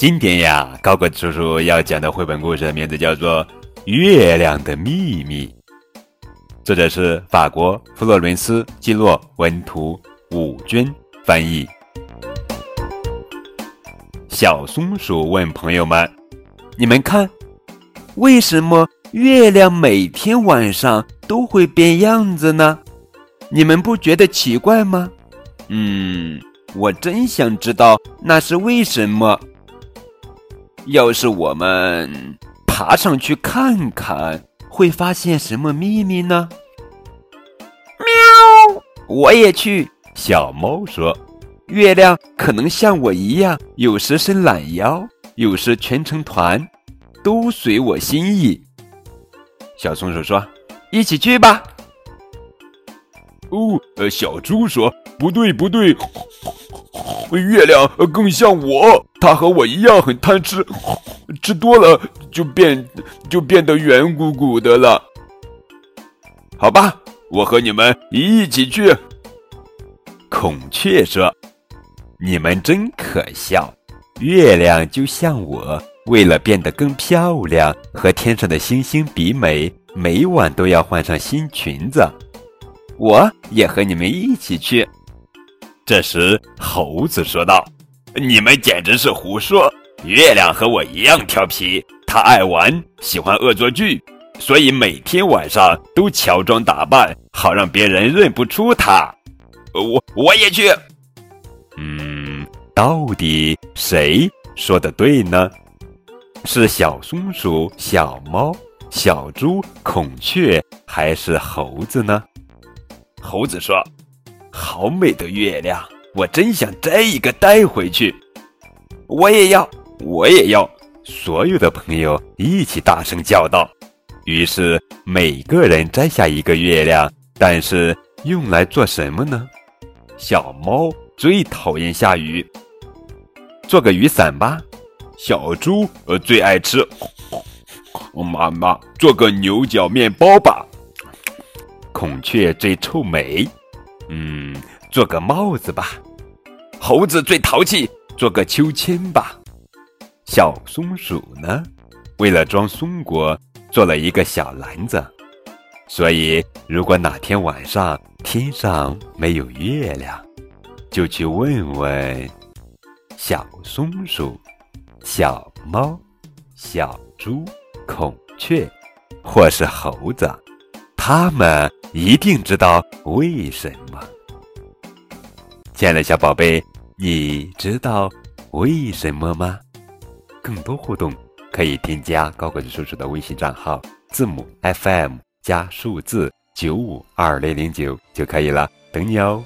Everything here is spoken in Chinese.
今天呀，高个叔叔要讲的绘本故事的名字叫做《月亮的秘密》，作者是法国弗洛伦斯·基洛文图，武军翻译。小松鼠问朋友们：“你们看，为什么？”月亮每天晚上都会变样子呢，你们不觉得奇怪吗？嗯，我真想知道那是为什么。要是我们爬上去看看，会发现什么秘密呢？喵！我也去。小猫说：“月亮可能像我一样，有时伸懒腰，有时蜷成团，都随我心意。”小松鼠说：“一起去吧。”哦，呃，小猪说：“不对，不对，月亮更像我，它和我一样很贪吃，吃多了就变就变得圆鼓鼓的了。”好吧，我和你们一起去。孔雀说：“你们真可笑，月亮就像我。”为了变得更漂亮，和天上的星星比美，每晚都要换上新裙子。我也和你们一起去。这时，猴子说道：“你们简直是胡说！月亮和我一样调皮，它爱玩，喜欢恶作剧，所以每天晚上都乔装打扮，好让别人认不出它。我我也去。嗯，到底谁说的对呢？”是小松鼠、小猫、小猪、孔雀，还是猴子呢？猴子说：“好美的月亮，我真想摘一个带回去。”我也要，我也要！所有的朋友一起大声叫道。于是每个人摘下一个月亮，但是用来做什么呢？小猫最讨厌下雨，做个雨伞吧。小猪呃最爱吃，妈妈做个牛角面包吧。孔雀最臭美，嗯，做个帽子吧。猴子最淘气，做个秋千吧。小松鼠呢，为了装松果，做了一个小篮子。所以，如果哪天晚上天上没有月亮，就去问问小松鼠。小猫、小猪、孔雀，或是猴子，他们一定知道为什么。亲爱的小宝贝，你知道为什么吗？更多互动可以添加高个子叔叔的微信账号，字母 FM 加数字九五二零零九就可以了，等你哦。